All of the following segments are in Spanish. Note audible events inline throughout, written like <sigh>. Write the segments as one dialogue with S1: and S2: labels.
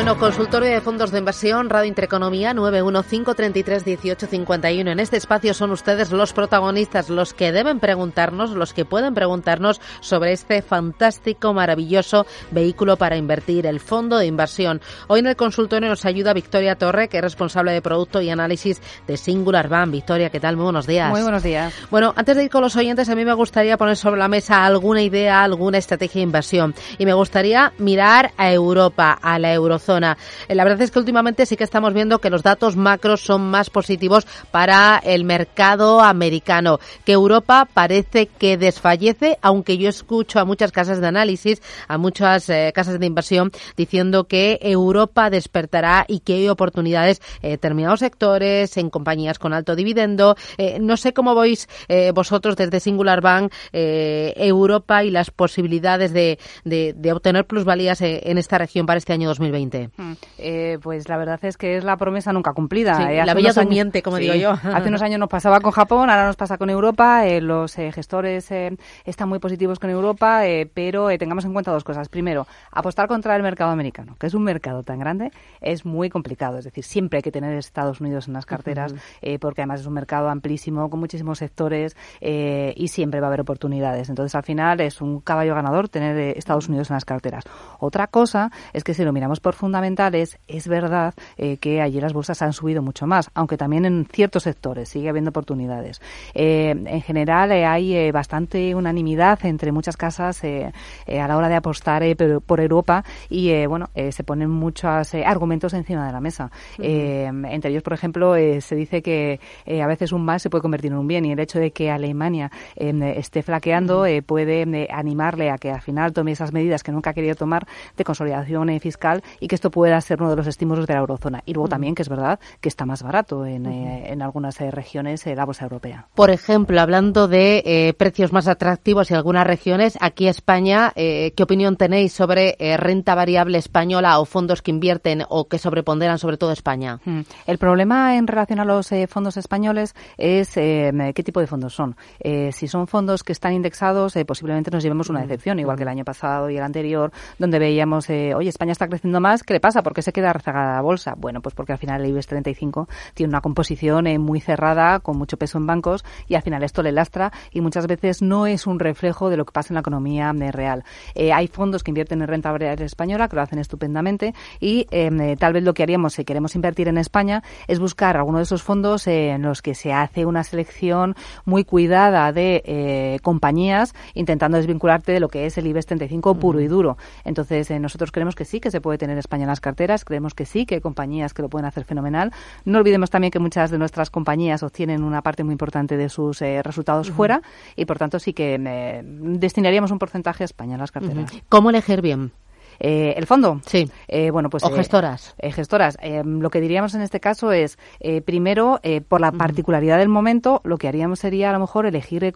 S1: Bueno, consultorio de fondos de inversión, Radio Intereconomía 915331851. En este espacio son ustedes los protagonistas, los que deben preguntarnos, los que pueden preguntarnos sobre este fantástico, maravilloso vehículo para invertir, el fondo de inversión. Hoy en el consultorio nos ayuda Victoria Torre, que es responsable de producto y análisis de Singular Bank. Victoria, ¿qué tal? Muy buenos días.
S2: Muy buenos días.
S1: Bueno, antes de ir con los oyentes, a mí me gustaría poner sobre la mesa alguna idea, alguna estrategia de inversión. Y me gustaría mirar a Europa, a la eurozona eh, la verdad es que últimamente sí que estamos viendo que los datos macros son más positivos para el mercado americano, que Europa parece que desfallece, aunque yo escucho a muchas casas de análisis, a muchas eh, casas de inversión diciendo que Europa despertará y que hay oportunidades en determinados sectores, en compañías con alto dividendo. Eh, no sé cómo veis vosotros desde Singular Bank Europa y las posibilidades de, de obtener plusvalías en esta región para este año 2020.
S2: Hmm. Eh, pues la verdad es que es la promesa nunca cumplida.
S1: Eh, la bella durmiente, como digo yo. <laughs>
S2: hace unos años nos pasaba con Japón, ahora nos pasa con Europa. Eh, los gestores están muy positivos con Europa, pero tengamos en cuenta dos cosas. Primero, apostar contra el mercado americano, que es un mercado tan grande, es muy complicado. Es decir, siempre hay que tener Estados Unidos en las carteras, porque además es un mercado amplísimo, con muchísimos sectores y siempre va a haber oportunidades. Entonces, al final es un caballo ganador tener Estados Unidos en las carteras. Otra cosa es que si lo miramos por fundamentales, es verdad eh, que allí las bolsas han subido mucho más, aunque también en ciertos sectores sigue habiendo oportunidades. Eh, en general eh, hay bastante unanimidad entre muchas casas a la hora de apostar por Europa y bueno, se ponen muchos argumentos encima de la mesa. entre ellos, por ejemplo, se dice que a veces un mal se puede convertir en un bien y el hecho de que Alemania esté flaqueando puede animarle a que al final tome esas medidas que nunca ha querido tomar de consolidación fiscal y que esto pueda ser uno de los estímulos de la eurozona. Y luego también que es verdad que está más barato en, eh, en algunas eh, regiones eh, la bolsa europea.
S1: Por ejemplo, hablando de precios más atractivos en algunas regiones, aquí España, ¿qué opinión tenéis sobre renta variable española o fondos que invierten o que sobreponderan sobre todo España?
S2: El problema en relación a los fondos españoles es qué tipo de fondos son. si son fondos que están indexados, posiblemente nos llevemos una decepción, igual que el año pasado y el anterior, donde veíamos, oye, España está creciendo más, ¿qué le pasa? ¿Por qué se queda rezagada la bolsa? Bueno, pues porque al final el IBEX 35 tiene una composición eh, muy cerrada, con mucho peso en bancos, y al final esto le lastra y muchas veces no es un reflejo de lo que pasa en la economía eh, real. Eh, hay fondos que invierten en renta variable española, que lo hacen estupendamente, y tal vez lo que haríamos si queremos invertir en España es buscar alguno de esos fondos en los que se hace una selección muy cuidada de compañías, intentando desvincularte de lo que es el IBEX 35 puro y duro. Entonces, nosotros creemos que sí, que se puede tener España en las carteras. Creemos que sí, que hay compañías que lo pueden hacer fenomenal. No olvidemos también que muchas de nuestras compañías obtienen una parte muy importante de sus eh, resultados fuera y, por tanto, sí que eh, destinaríamos un porcentaje a España en las carteras.
S1: ¿Cómo elegir bien?
S2: Eh, ¿El fondo?
S1: Sí.
S2: Eh, bueno, pues,
S1: o eh, gestoras.
S2: gestoras. lo que diríamos en este caso es, primero, por la particularidad del momento, lo que haríamos sería a lo mejor elegir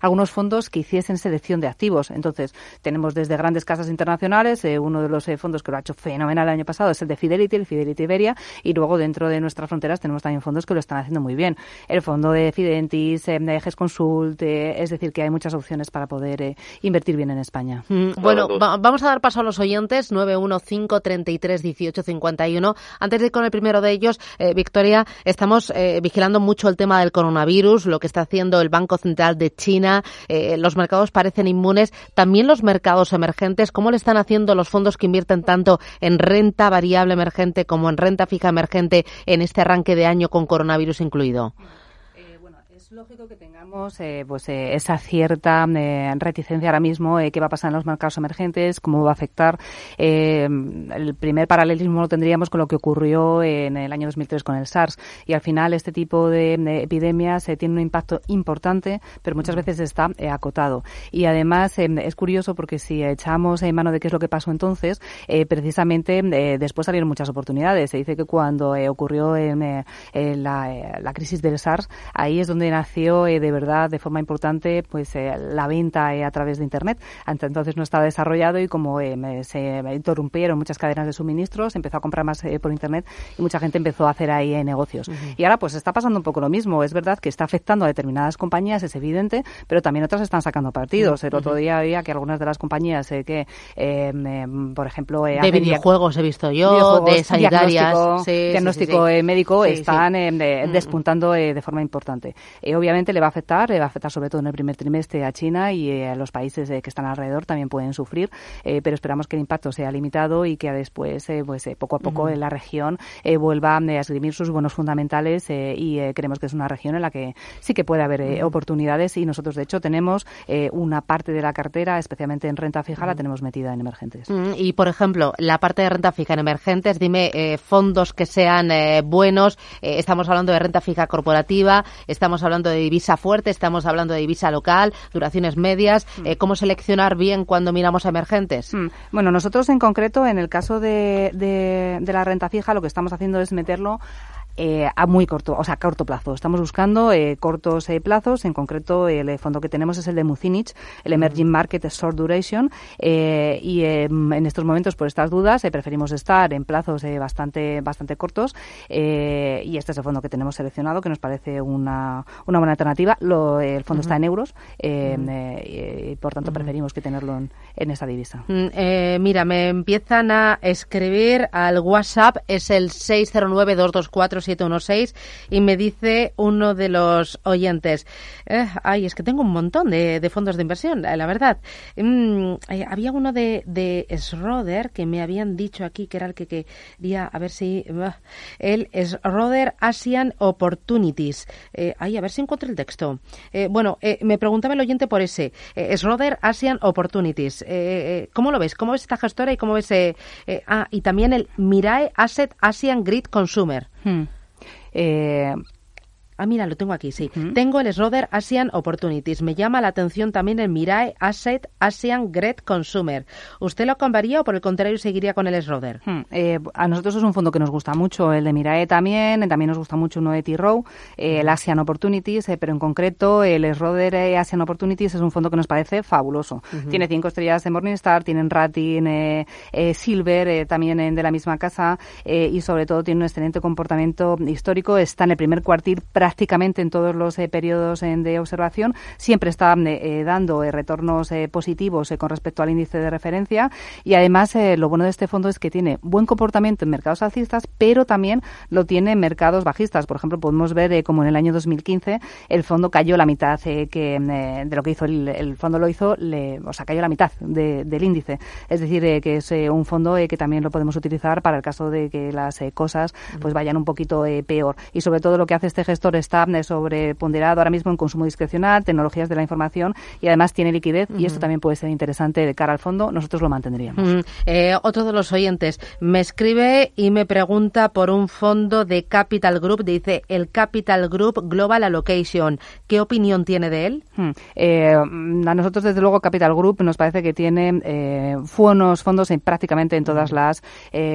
S2: algunos fondos que hiciesen selección de activos. Entonces, tenemos desde grandes casas internacionales, uno de los fondos que lo ha hecho fenomenal el año pasado es el de Fidelity, el Fidelity Iberia, y luego dentro de nuestras fronteras tenemos también fondos que lo están haciendo muy bien. El fondo de Fidentis, de Ejes Consult, es decir, que hay muchas opciones para poder invertir bien en España.
S1: Mm, bueno, vamos a dar paso a los oyentes, 915331851. Antes de ir con el primero de ellos, eh, Victoria, estamos eh, vigilando mucho el tema del coronavirus, lo que está haciendo el Banco Central de China. Eh, los mercados parecen inmunes. También los mercados emergentes, ¿cómo le están haciendo los fondos que invierten tanto en renta variable emergente como en renta fija emergente en este arranque de año con coronavirus incluido?
S2: Es lógico que tengamos eh, pues eh, esa cierta eh, reticencia ahora mismo qué va a pasar en los mercados emergentes, cómo va a afectar. el primer paralelismo lo tendríamos con lo que ocurrió en el año 2003 con el SARS y al final este tipo de, epidemias tiene un impacto importante, pero muchas veces está acotado. Y además es curioso porque si echamos en mano de qué es lo que pasó entonces, precisamente después salieron muchas oportunidades. Se dice que cuando ocurrió en, la, la crisis del SARS, ahí es donde nació eh, de verdad de forma importante pues eh, la venta eh, a través de internet. Hasta entonces no estaba desarrollado y como se interrumpieron muchas cadenas de suministros, empezó a comprar más por internet y mucha gente empezó a hacer ahí negocios. Y ahora pues está pasando un poco lo mismo. Es verdad que está afectando a determinadas compañías, es evidente, pero también otras están sacando partidos. El otro día había que algunas de las compañías que, por ejemplo,
S1: de videojuegos he visto yo, de sanitarias,
S2: diagnóstico, médico, están em, despuntando de forma importante. Eh, obviamente le va a afectar, le va a afectar sobre todo en el primer trimestre a China y eh, a los países eh, que están alrededor también pueden sufrir, pero esperamos que el impacto sea limitado y que después, pues poco a poco, en la región vuelva a esgrimir sus buenos fundamentales y creemos que es una región en la que sí que puede haber oportunidades y nosotros, de hecho, tenemos una parte de la cartera, especialmente en renta fija, la tenemos metida en emergentes.
S1: Y, por ejemplo, la parte de renta fija en emergentes, dime fondos que sean buenos. estamos hablando de renta fija corporativa, estamos hablando de divisa fuerte, estamos hablando de divisa local, duraciones medias. Mm. Eh, ¿Cómo seleccionar bien cuando miramos a emergentes? Mm.
S2: Bueno, nosotros en concreto, en el caso de, de la renta fija, lo que estamos haciendo es meterlo eh, a muy corto, o sea, corto plazo. Estamos buscando eh, cortos eh, plazos. En concreto, el fondo que tenemos es el de Mucinich, el Emerging Market Short Duration. y em, en estos momentos, por estas dudas, preferimos estar en plazos bastante, bastante cortos. y este es el fondo que tenemos seleccionado, que nos parece una, una buena alternativa. Lo, el fondo está en euros y, por tanto, preferimos que tenerlo en, en esa divisa.
S1: Mm, mira, me empiezan a escribir al WhatsApp, es el 609 224 716 y me dice uno de los oyentes, eh, ay, es que tengo un montón de, fondos de inversión, la verdad. Mm, eh, había uno de, de Schroeder que me habían dicho aquí que era el que quería, a ver si, el Schroeder Asian Opportunities. Eh, ay, a ver si encuentro el texto. bueno, me preguntaba el oyente por ese, Schroeder Asian Opportunities. ¿Cómo lo ves? ¿Cómo ves esta gestora y cómo ves... ah, y también el Mirae Asset Asian Grid Consumer. Hmm. Eh, Ah, mira, lo tengo aquí, sí. Tengo el Schroeder Asian Opportunities. Me llama la atención también el Mirae Asset Asian Great Consumer. ¿Usted lo compraría o por el contrario seguiría con el Schroeder?
S2: Hmm, eh, a nosotros es un fondo que nos gusta mucho, el de Mirae también, también nos gusta mucho uno de T-Row, eh, el Asian Opportunities, eh, pero en concreto el Schroeder Asian Opportunities es un fondo que nos parece fabuloso. Tiene cinco estrellas de Morningstar, tienen Rating, Silver, también de la misma casa y sobre todo tiene un excelente comportamiento histórico. Está en el primer cuartil prácticamente en todos los eh, periodos de observación, siempre está eh, eh, dando retornos positivos con respecto al índice de referencia y además lo bueno de este fondo es que tiene buen comportamiento en mercados alcistas, pero también lo tiene en mercados bajistas. Por ejemplo, podemos ver como en el año 2015 el fondo cayó la mitad que de lo que hizo el, fondo lo hizo, le, o sea, cayó la mitad del índice. Es decir, que es un fondo que también lo podemos utilizar para el caso de que las cosas pues vayan un poquito peor. Y sobre todo lo que hace este gestor está sobreponderado ahora mismo en consumo discrecional, tecnologías de la información y además tiene liquidez y esto también puede ser interesante de cara al fondo. Nosotros lo mantendríamos.
S1: Eh, otro de los oyentes me escribe y me pregunta por un fondo de Capital Group. Dice el Capital Group Global Allocation. ¿Qué opinión tiene de él?
S2: Eh, a nosotros, desde luego, Capital Group nos parece que tiene eh, fondos, fondos en prácticamente en todas las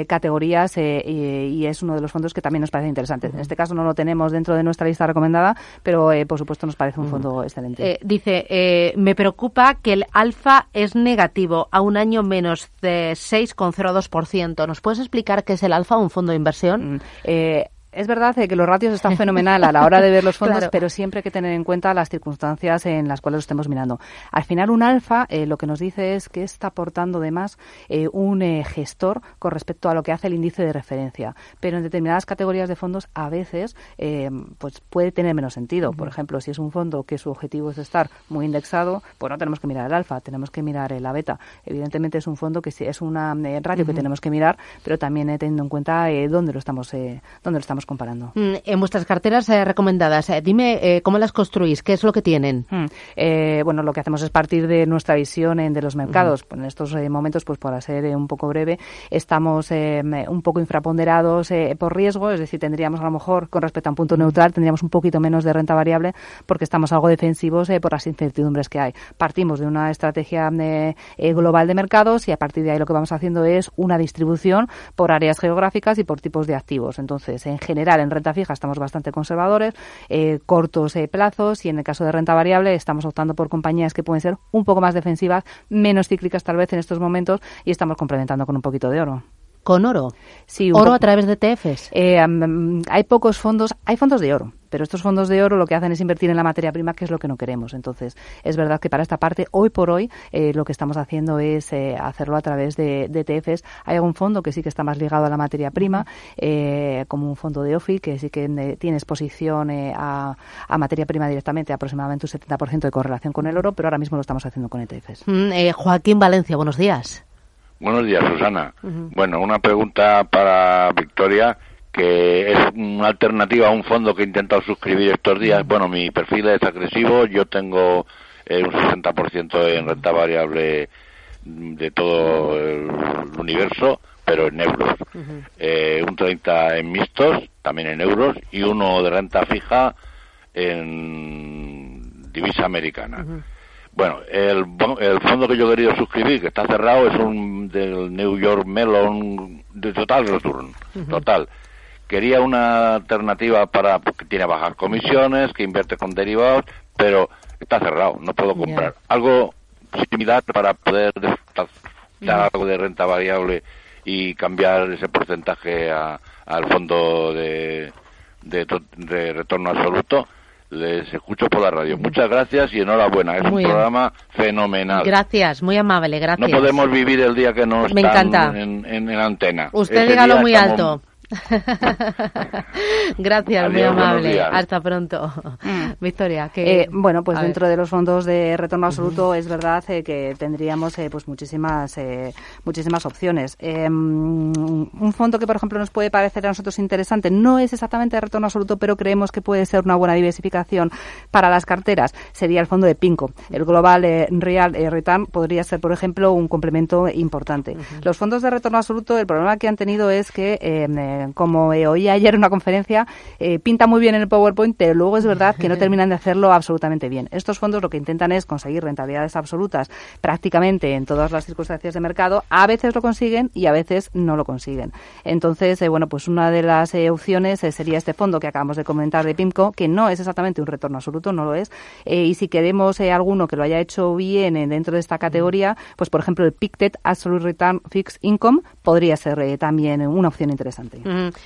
S2: categorías y, es uno de los fondos que también nos parece interesante. En este caso no lo tenemos dentro de nuestra lista está recomendada, pero eh, por supuesto nos parece un fondo excelente.
S1: Eh, dice, eh, me preocupa que el alfa es negativo a un año menos de 6,02%. ¿Nos puedes explicar qué es el alfa, un fondo de inversión? Mm,
S2: es verdad eh, que los ratios están fenomenal a la hora de ver los <laughs> fondos, pero siempre hay que tener en cuenta las circunstancias en las cuales lo estemos mirando. Al final, un alfa eh, lo que nos dice es que está aportando de más eh, un gestor con respecto a lo que hace el índice de referencia. Pero en determinadas categorías de fondos, a veces, pues puede tener menos sentido. Por ejemplo, si es un fondo que su objetivo es estar muy indexado, pues no tenemos que mirar el alfa, tenemos que mirar la beta. Evidentemente es un fondo que es una radio que tenemos que mirar, pero también teniendo en cuenta dónde lo estamos, dónde lo estamos comparando.
S1: Mm, en vuestras carteras eh, recomendadas, eh, dime eh, cómo las construís, qué es lo que tienen.
S2: Mm, bueno, lo que hacemos es partir de nuestra visión de los mercados. En estos momentos, pues para ser un poco breve, estamos un poco infraponderados por riesgo, es decir, tendríamos a lo mejor, con respecto a un punto neutral, tendríamos un poquito menos de renta variable porque estamos algo defensivos por las incertidumbres que hay. Partimos de una estrategia global de mercados y a partir de ahí lo que vamos haciendo es una distribución por áreas geográficas y por tipos de activos. Entonces, en general, en renta fija estamos bastante conservadores, eh, cortos eh, plazos y en el caso de renta variable estamos optando por compañías que pueden ser un poco más defensivas, menos cíclicas tal vez en estos momentos y estamos complementando con un poquito de oro
S1: con oro.
S2: Sí,
S1: oro a través de TFs.
S2: Eh, hay pocos fondos, hay fondos de oro, pero estos fondos de oro lo que hacen es invertir en la materia prima, que es lo que no queremos. Entonces, es verdad que para esta parte, hoy por hoy, eh, lo que estamos haciendo es eh, hacerlo a través de, de, TFs. Hay algún fondo que sí que está más ligado a la materia prima, como un fondo de OFI, que sí que tiene exposición a, a, materia prima directamente, aproximadamente un 70% de correlación con el oro, pero ahora mismo lo estamos haciendo con ETFs.
S1: Mm, Joaquín Valencia, buenos días.
S3: Buenos días, Susana. Bueno, una pregunta para Victoria, que es una alternativa a un fondo que he intentado suscribir estos días. Bueno, mi perfil es agresivo, yo tengo eh, un 60% en renta variable de todo el universo, pero en euros. eh, un 30 en mixtos, también en euros, y uno de renta fija en divisa americana. Bueno, el, el fondo que yo querido suscribir, que está cerrado, es un del New York Mellon de Total Return. Total. Quería una alternativa para, porque tiene bajas comisiones, que invierte con derivados, pero está cerrado, no puedo comprar. Algo similar para poder dar algo de renta variable y cambiar ese porcentaje al fondo de, de retorno absoluto les escucho por la radio. Muchas gracias y enhorabuena. Es un programa fenomenal.
S1: Gracias, muy amable, gracias.
S3: No podemos vivir el día que no
S1: Me encanta.
S3: En, en, antena.
S1: Usted dígalo muy alto. <laughs> Gracias, muy amable. Hasta pronto. Mm. <laughs> Victoria, que
S2: eh, bueno, pues dentro de los fondos de retorno absoluto es verdad eh, que tendríamos eh, pues muchísimas muchísimas opciones. un fondo que por ejemplo nos puede parecer a nosotros interesante no es exactamente de retorno absoluto, pero creemos que puede ser una buena diversificación para las carteras. Sería el fondo de Pinco. El Global Real Return podría ser, por ejemplo, un complemento importante. Los fondos de retorno absoluto, el problema que han tenido es que como oí ayer en una conferencia, eh, pinta muy bien en el PowerPoint, pero luego es verdad que no <laughs> terminan de hacerlo absolutamente bien. Estos fondos lo que intentan es conseguir rentabilidades absolutas prácticamente en todas las circunstancias de mercado. A veces lo consiguen y a veces no lo consiguen. Entonces, eh, bueno, pues una de las eh, opciones sería este fondo que acabamos de comentar de PIMCO, que no es exactamente un retorno absoluto, no lo es. y si queremos alguno que lo haya hecho bien dentro de esta categoría, pues por ejemplo el PICTED Absolute Return Fixed Income podría ser también una opción interesante.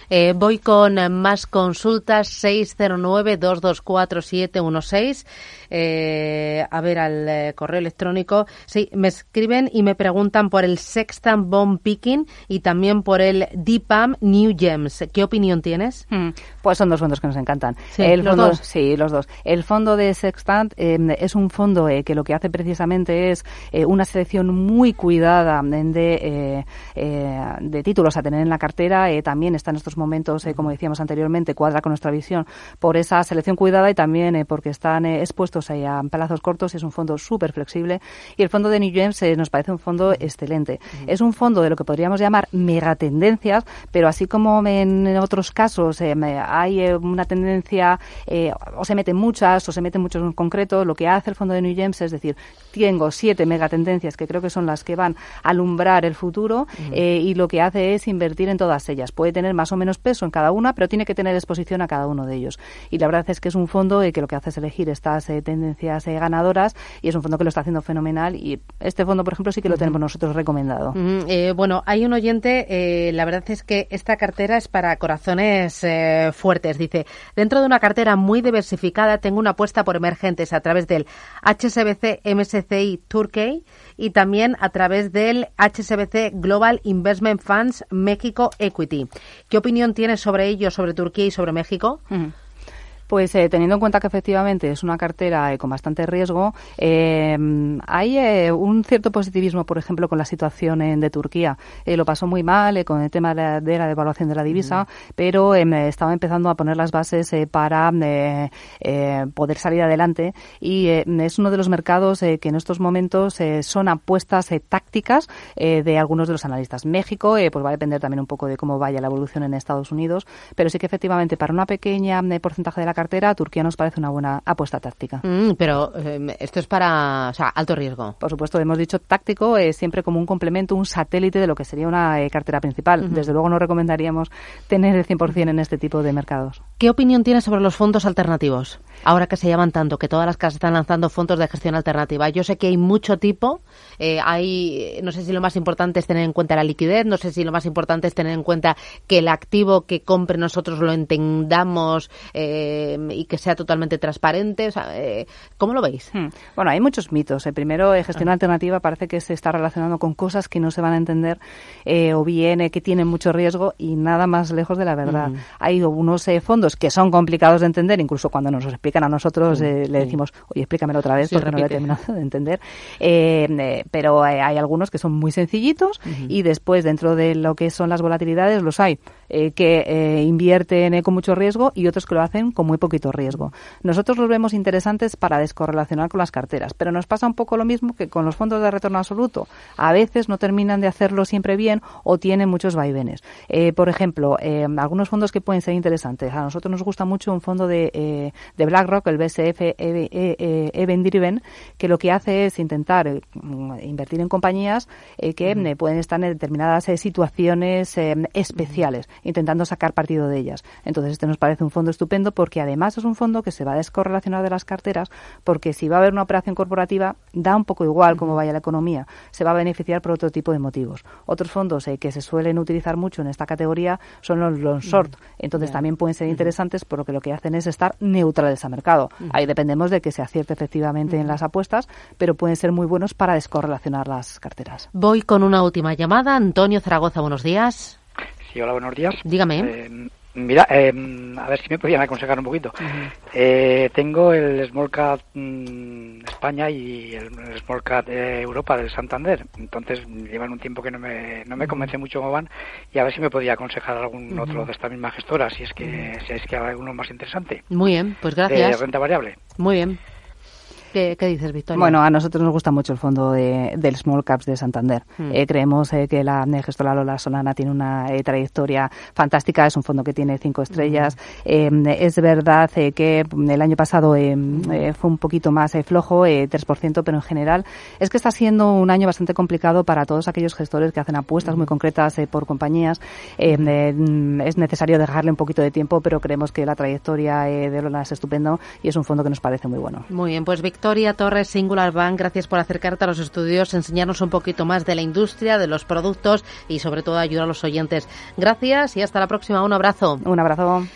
S1: Eh, voy con más consultas 609-224-716. Eh, a ver, al eh, correo electrónico. Sí, me escriben y me preguntan por el Sextant Bomb Picking y también por el DPAM New Gems. ¿Qué opinión tienes?
S2: Mm, pues son dos fondos que nos encantan.
S1: Sí, el
S2: los
S1: dos.
S2: Sí, los dos. El fondo de Sextant es un fondo que lo que hace precisamente es una selección muy cuidada de, de títulos a tener en la cartera. también está en estos momentos, como decíamos anteriormente, cuadra con nuestra visión por esa selección cuidada y también porque están expuestos a plazos cortos, es un fondo súper flexible y el fondo de New Gems eh, nos parece un fondo excelente. Es un fondo de lo que podríamos llamar megatendencias, pero así como en otros casos eh, hay eh, una tendencia o se meten muchas o se meten muchos en concreto, lo que hace el fondo de New Gems es decir, tengo siete megatendencias que creo que son las que van a alumbrar el futuro y lo que hace es invertir en todas ellas. Puede tener más o menos peso en cada una, pero tiene que tener exposición a cada uno de ellos. Y la verdad es que es un fondo que lo que hace es elegir estas tendencias eh, ganadoras y es un fondo que lo está haciendo fenomenal y este fondo, por ejemplo, sí que lo tenemos nosotros recomendado.
S1: Eh, bueno, hay un oyente, eh, la verdad es que esta cartera es para corazones fuertes. Dice, dentro de una cartera muy diversificada tengo una apuesta por emergentes a través del HSBC MSCI Turkey y también a través del HSBC Global Investment Funds México Equity. ¿Qué opinión tienes sobre ello, sobre Turquía y sobre México?
S2: Pues eh, teniendo en cuenta que efectivamente es una cartera eh, con bastante riesgo, eh, hay un cierto positivismo, por ejemplo, con la situación de Turquía. lo pasó muy mal con el tema de la, devaluación de la divisa, pero estaba empezando a poner las bases para poder salir adelante y es uno de los mercados que en estos momentos son apuestas tácticas de algunos de los analistas. México, pues va a depender también un poco de cómo vaya la evolución en Estados Unidos, pero sí que efectivamente para una pequeña porcentaje de la cartera, Turquía nos parece una buena apuesta táctica.
S1: Mm, pero eh, esto es para o sea, alto riesgo.
S2: Por supuesto, hemos dicho táctico es siempre como un complemento, un satélite de lo que sería una eh, cartera principal. Desde luego no recomendaríamos tener el 100% en este tipo de mercados.
S1: ¿Qué opinión tienes sobre los fondos alternativos? Ahora que se llaman tanto, que todas las casas están lanzando fondos de gestión alternativa. Yo sé que hay mucho tipo. Eh, hay, no sé si lo más importante es tener en cuenta la liquidez, no sé si lo más importante es tener en cuenta que el activo que compre nosotros lo entendamos eh, y que sea totalmente transparente. O sea, eh, ¿Cómo lo veis? Hmm.
S2: Bueno, hay muchos mitos. El primero, gestión ah. alternativa parece que se está relacionando con cosas que no se van a entender o bien que tienen mucho riesgo y nada más lejos de la verdad. Hmm. Hay unos fondos que son complicados de entender, incluso cuando nos explican a nosotros, eh, le decimos, oye, explícamelo otra vez porque no lo he terminado de entender. Eh, eh, pero hay algunos que son muy sencillitos y después dentro de lo que son las volatilidades los hay que invierten con mucho riesgo y otros que lo hacen con muy poquito riesgo. Nosotros los vemos interesantes para descorrelacionar con las carteras, pero nos pasa un poco lo mismo que con los fondos de retorno absoluto. A veces no terminan de hacerlo siempre bien o tienen muchos vaivenes. por ejemplo, algunos fondos que pueden ser interesantes. A nosotros nos gusta mucho un fondo de, de BlackRock, el BSF Event Driven, que lo que hace es intentar eh, invertir en compañías eh, que eh, pueden estar en determinadas situaciones especiales, intentando sacar partido de ellas. Entonces, este nos parece un fondo estupendo porque además es un fondo que se va a descorrelacionar de las carteras, porque si va a haber una operación corporativa, da un poco igual cómo vaya la economía, se va a beneficiar por otro tipo de motivos. Otros fondos que se suelen utilizar mucho en esta categoría son los long short, entonces también pueden ser interesantes porque lo que hacen es estar neutrales a mercado. Ahí dependemos de que se acierte efectivamente en las apuestas, pero pueden ser muy buenos para descorrelacionar las carteras.
S1: Voy con una última llamada. Antonio Zaragoza, buenos días.
S4: Sí, hola, buenos días.
S1: Dígame. Eh,
S4: mira, eh, a ver si me podían aconsejar un poquito. Eh, tengo el Small Cap mm, España y el Small Cap Europa del Santander. Entonces llevan un tiempo que no me, no me convence mucho cómo van y a ver si me podía aconsejar algún otro de esta misma gestora, si es que si es que hay alguno más interesante.
S1: Muy bien, pues gracias.
S4: De renta variable.
S1: Muy bien. ¿Qué, dices, Victoria?
S2: Bueno, a nosotros nos gusta mucho el fondo de, del Small Caps de Santander. Hmm. Eh, creemos eh, que la gestora Lola Solana tiene una eh, trayectoria fantástica. Es un fondo que tiene cinco estrellas. Hmm. es verdad que el año pasado fue un poquito más flojo, 3%, pero en general es que está siendo un año bastante complicado para todos aquellos gestores que hacen apuestas muy hmm. concretas por compañías. Mm, es necesario dejarle un poquito de tiempo, pero creemos que la trayectoria de Lola es estupendo y es un fondo que nos parece muy bueno.
S1: Muy bien, pues Victoria Victoria Torres Singular Bank, gracias por acercarte a los estudios, enseñarnos un poquito más de la industria, de los productos y sobre todo ayudar a los oyentes. Gracias y hasta la próxima. Un abrazo.
S2: Un abrazo.